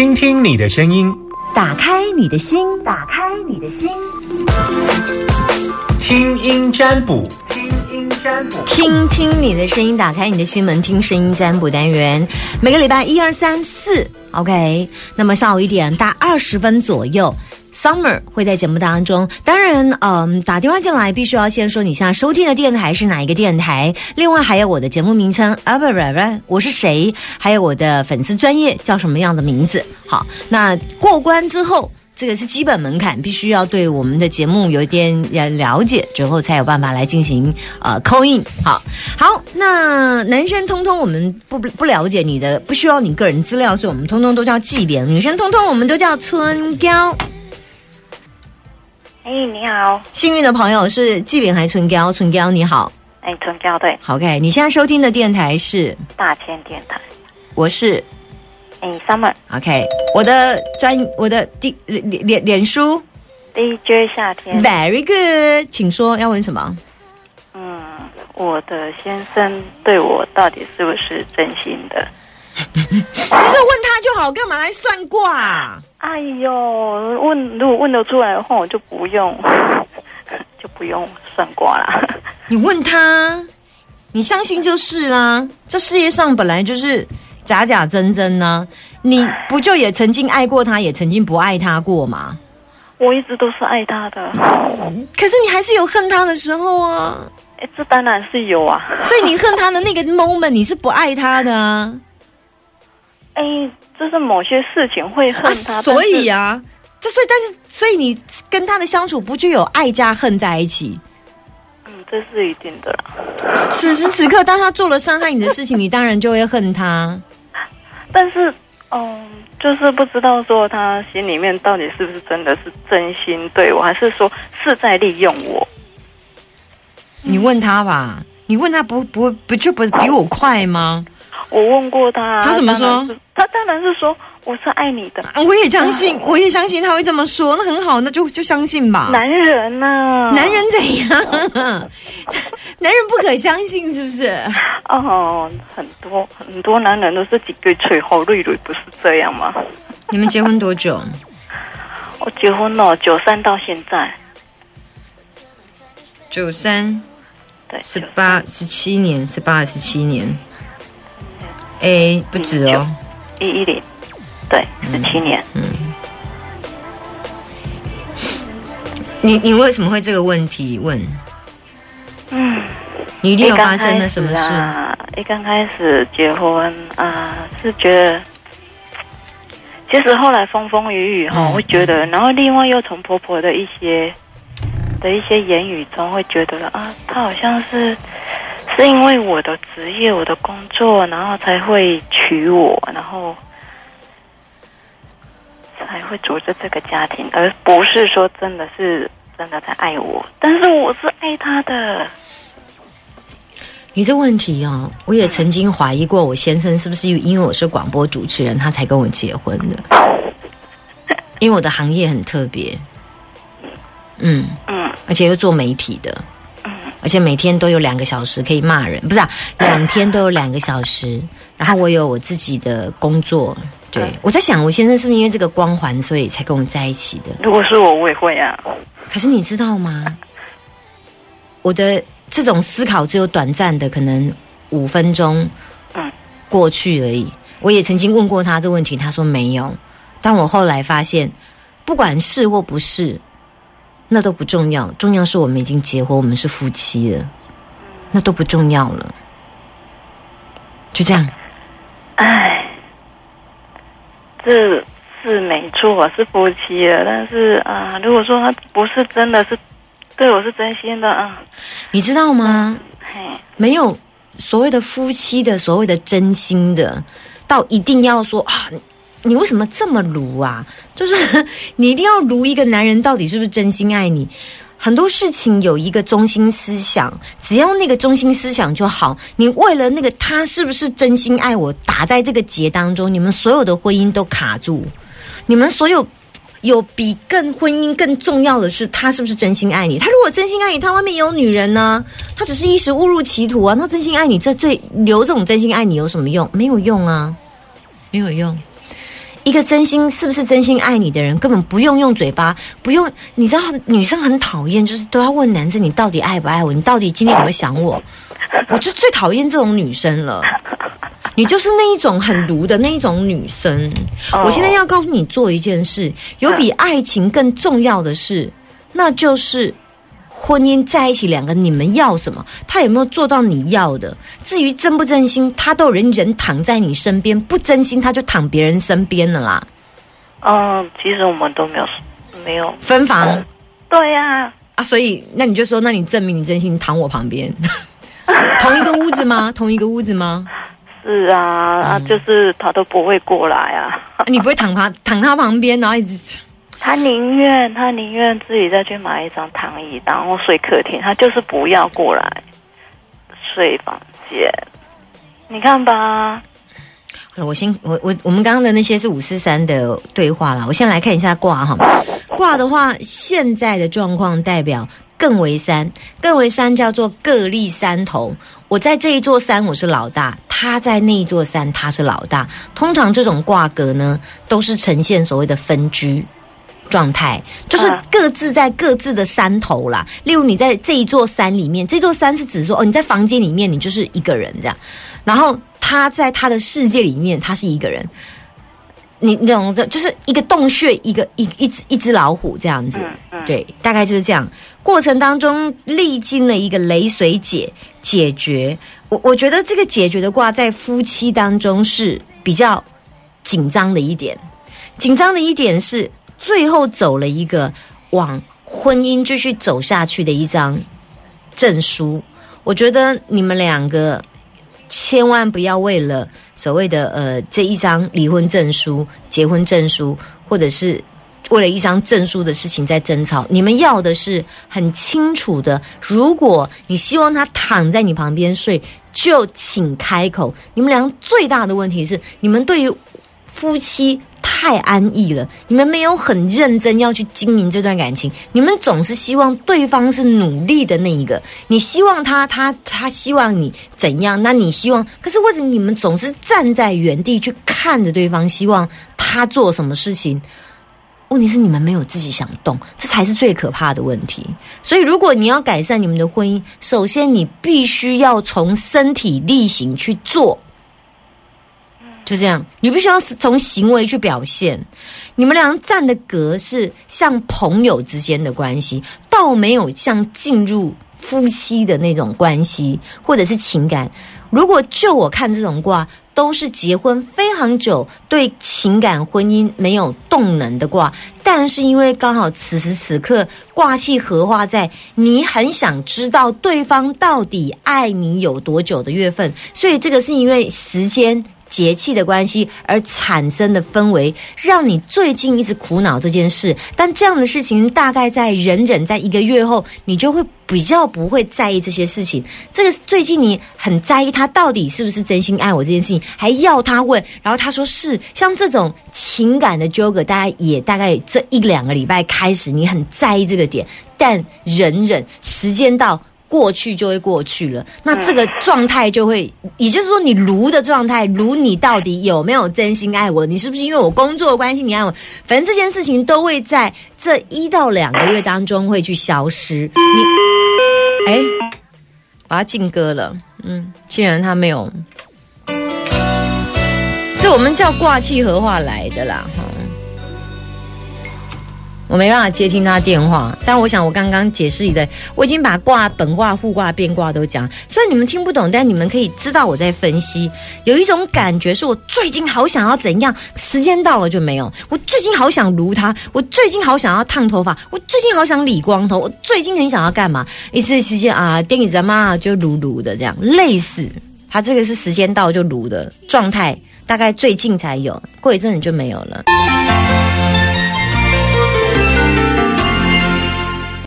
听听你的声音，打开你的心，打开你的心，听音占卜，听音占卜，听听你的声音，打开你的心门，听声音占卜单元。每个礼拜一二三四，OK。那么下午一点大二十分左右。Summer 会在节目当中，当然，嗯，打电话进来必须要先说你现在收听的电台是哪一个电台，另外还有我的节目名称啊不不不，我是谁，还有我的粉丝专业叫什么样的名字。好，那过关之后，这个是基本门槛，必须要对我们的节目有一点了解之后，才有办法来进行呃 call in。好，好，那男生通通我们不不了解你的，不需要你个人资料，所以我们通通都叫纪别；女生通通我们都叫春娇。哎，你好，幸运的朋友是纪炳还春娇，春娇你好，哎，春娇对，OK，你现在收听的电台是？大千电台，我是。哎 Summer，OK，我的专我的第脸脸脸书 DJ 夏天，Very good，请说要问什么？嗯，我的先生对我到底是不是真心的？不是问他就好，干嘛来算卦、啊？哎呦，问如果问得出来的话，我就不用 就不用算卦啦。你问他，你相信就是啦。这世界上本来就是假假真真呢、你不就也曾经爱过他，也曾经不爱他过吗？我一直都是爱他的，可是你还是有恨他的时候啊。哎，这当然是有啊。所以你恨他的那个 moment，你是不爱他的啊。哎，就是某些事情会恨他，啊所以、啊，这所以但是所以你跟他的相处不就有爱加恨在一起？嗯，这是一定的啦。此时此刻，当他做了伤害你的事情，你当然就会恨他。但是，嗯，就是不知道说他心里面到底是不是真的是真心对我，还是说是在利用我？你问他吧，你问他不不不就不比我快吗？我问过他，他怎么说？他当然是说我是爱你的，啊我也相信，我也相信他会这么说，那很好，那就就相信吧。男人呐、男人怎样？男人不可相信，是不是？哦，很多很多男人都是几对吹后绿绿，不是这样吗？你们结婚多久？我结婚了，九三到现在，九三、对，十八、十七年，十八、十七年。哎，不止哦。一一零，对，十七年。嗯你你为什么会这个问题问？嗯，你一定有发生了什么事？一刚开始啊？一刚开始结婚啊，是觉得，其实后来风风雨雨哈，嗯会觉得，然后另外又从婆婆的一些的一些言语中，会觉得啊，她好像是是因为我的职业、我的工作，然后才会娶我，然后才会组织这个家庭，而不是说真的是真的在爱我，但是我是爱他的。你这问题哦，我也曾经怀疑过，我先生是不是因为我是广播主持人，他才跟我结婚的？因为我的行业很特别，嗯，嗯而且又做媒体的，嗯而且每天都有两个小时可以骂人，不是、啊，两天都有两个小时。然后我有我自己的工作，对嗯我在想，我先生是不是因为这个光环，所以才跟我在一起的？如果是我，我也会啊。可是你知道吗？我的这种思考只有短暂的，可能五分钟，嗯，过去而已。我也曾经问过他这个问题，他说没有。但我后来发现，不管是或不是，那都不重要，重要是我们已经结婚，我们是夫妻了，那都不重要了。就这样，唉，这是没错，是夫妻了。但是啊，如果说他不是真的是对我是真心的啊，你知道吗？嘿，没有所谓的夫妻的所谓的真心的，到一定要说啊，你为什么这么鲁啊？就是 你一定要鲁一个男人到底是不是真心爱你。很多事情有一个中心思想，只要那个中心思想就好。你为了那个他是不是真心爱我，打在这个结当中，你们所有的婚姻都卡住。你们所有有比更婚姻更重要的是，他是不是真心爱你？他如果真心爱你，他外面有女人呢、他只是一时误入歧途啊。那真心爱你，这最留这种真心爱你有什么用？没有用啊，没有用。一个真心是不是真心爱你的人，根本不用用嘴巴，不用。你知道女生很讨厌，就是都要问男生你到底爱不爱我，你到底今天有没有想我？我就最讨厌这种女生了。你就是那一种很毒的那一种女生。哦我现在要告诉你做一件事，有比爱情更重要的事，那就是婚姻在一起，两个你们要什么，他有没有做到你要的？至于真不真心，他都有人人躺在你身边，不真心他就躺别人身边了啦。嗯，其实我们都没有没有。分房对呀、啊，所以那你就说，那你证明你真心，躺我旁边，同一个屋子吗？同一个屋子吗？是啊，啊，就是他都不会过来啊。啊你不会躺他躺他旁边，然后一直他宁愿他宁愿自己再去买一张躺椅，然后睡客厅，他就是不要过来睡房间。你看吧，我先我我我们刚刚的那些是五四三的对话啦，我先来看一下卦哈。卦的话，现在的状况代表艮为山，艮为山叫做各立山头。我在这一座山我是老大，他在那一座山他是老大。通常这种卦格呢，都是呈现所谓的分居。状态就是啊各自在各自的山头啦。例如你在这一座山里面，这座山是指说哦，你在房间里面你就是一个人这样，然后他在他的世界里面他是一个人。你你懂这就是一个洞穴，一个一一只一只老虎这样子，对，大概就是这样。过程当中历经了一个雷水解解决，我我觉得这个解决的卦在夫妻当中是比较紧张的一点。紧张的一点是最后走了一个往婚姻继续走下去的一张证书。我觉得你们两个千万不要为了所谓的呃这一张离婚证书、结婚证书，或者是为了一张证书的事情在争吵。你们要的是很清楚的，如果你希望他躺在你旁边睡，就请开口。你们俩最大的问题是，你们对于夫妻太安逸了，你们没有很认真要去经营这段感情，你们总是希望对方是努力的那一个，你希望他，他他希望你怎样，那你希望，可是或者你们总是站在原地去看着对方，希望他做什么事情。问题是你们没有自己想动，这才是最可怕的问题。所以，如果你要改善你们的婚姻，首先你必须要从身体力行去做。就这样，你必须要从行为去表现。你们俩站的格是像朋友之间的关系，倒没有像进入夫妻的那种关系或者是情感。如果就我看这种卦，都是结婚非常久，对情感婚姻没有动能的卦，但是因为刚好此时此刻卦气合化在你很想知道对方到底爱你有多久的月份，所以这个是因为时间。节气的关系而产生的氛围，让你最近一直苦恼这件事。但这样的事情大概在忍忍，在一个月后，你就会比较不会在意这些事情。这个最近你很在意他到底是不是真心爱我这件事情，还要他问，然后他说是。像这种情感的纠葛，大家也大概这一两个礼拜开始，你很在意这个点，但忍忍，时间到。过去就会过去了，那这个状态就会，也就是说，你如的状态，如你到底有没有真心爱我？你是不是因为我工作的关系你爱我？反正这件事情都会在这一到两个月当中会去消失。你，哎，把它禁歌了，嗯，既然他没有，这我们叫挂气合话来的啦，哈。我没办法接听他电话，但我想我刚刚解释的，我已经把卦、本卦、互卦、变卦都讲。虽然你们听不懂，但你们可以知道我在分析。有一种感觉是我最近好想要怎样，时间到了就没有。我最近好想撸他，我最近好想要烫头发，我最近好想理光头，我最近很想要干嘛？一次时间啊，电影人嘛就撸撸的这样，累死。他这个是时间到就撸的状态，大概最近才有，过一阵子就没有了。